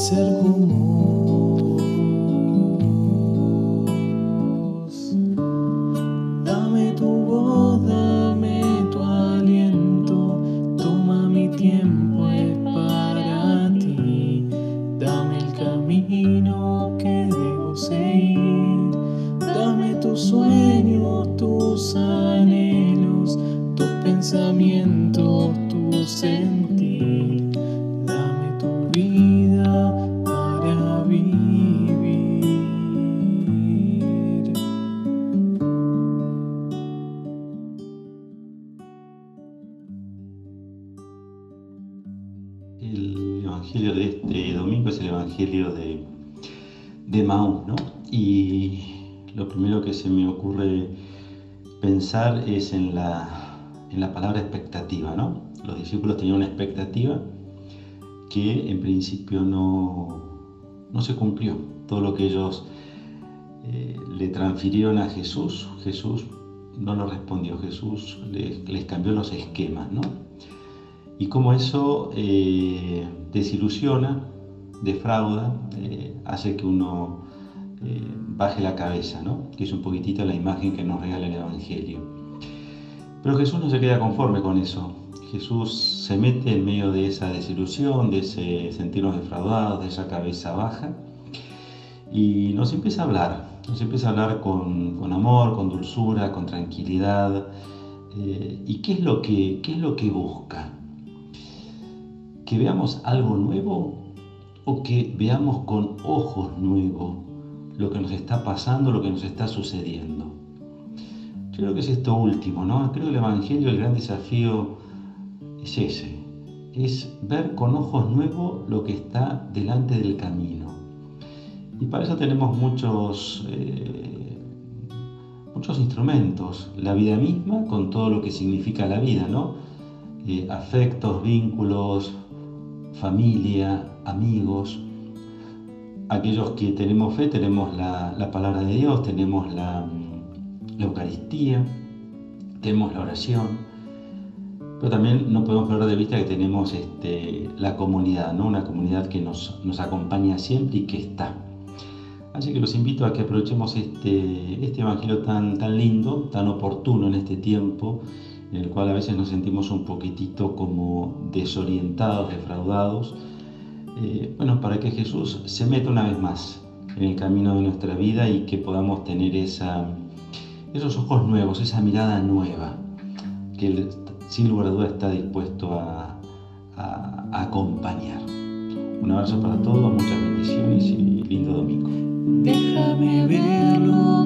ser como vos. Dame tu voz, dame tu aliento, toma mi tiempo, es para ti. Dame el camino que debo seguir, dame tus sueños, tus anhelos, tus pensamientos, tus sentidos El Evangelio de este domingo es el Evangelio de, de Maús, ¿no? Y lo primero que se me ocurre pensar es en la, en la palabra expectativa, ¿no? Los discípulos tenían una expectativa que en principio no, no se cumplió. Todo lo que ellos eh, le transfirieron a Jesús, Jesús no lo respondió, Jesús les cambió los esquemas, ¿no? Y cómo eso eh, desilusiona, defrauda, eh, hace que uno eh, baje la cabeza, ¿no? que es un poquitito la imagen que nos regala el Evangelio. Pero Jesús no se queda conforme con eso. Jesús se mete en medio de esa desilusión, de ese sentirnos defraudados, de esa cabeza baja, y nos empieza a hablar, nos empieza a hablar con, amor, con dulzura, con tranquilidad. Eh, ¿Y qué es, lo que, qué es lo que busca? Que veamos algo nuevo o que veamos con ojos nuevos lo que nos está pasando, lo que nos está sucediendo. Yo creo que es esto último, ¿no? Creo que el Evangelio, el gran desafío es ese, es ver con ojos nuevos lo que está delante del camino. Y para eso tenemos muchos, eh, muchos instrumentos, la vida misma con todo lo que significa la vida, ¿no? Eh, afectos, vínculos, familia, amigos. Aquellos que tenemos fe tenemos la, la palabra de Dios, tenemos la, la, Eucaristía, tenemos la oración, pero también no podemos perder de vista que tenemos este, la comunidad, ¿no? una comunidad que nos, nos acompaña siempre y que está. Así que los invito a que aprovechemos este, este Evangelio tan, tan lindo, tan oportuno en este tiempo, en el cual a veces nos sentimos un poquitito como desorientados, defraudados. Eh, bueno, para que Jesús se meta una vez más en el camino de nuestra vida y que podamos tener esos ojos nuevos, esa mirada nueva, que Él sin lugar a duda está dispuesto a, a, a acompañar. Un abrazo para todos, muchas bendiciones y lindo domingo. Déjame verlo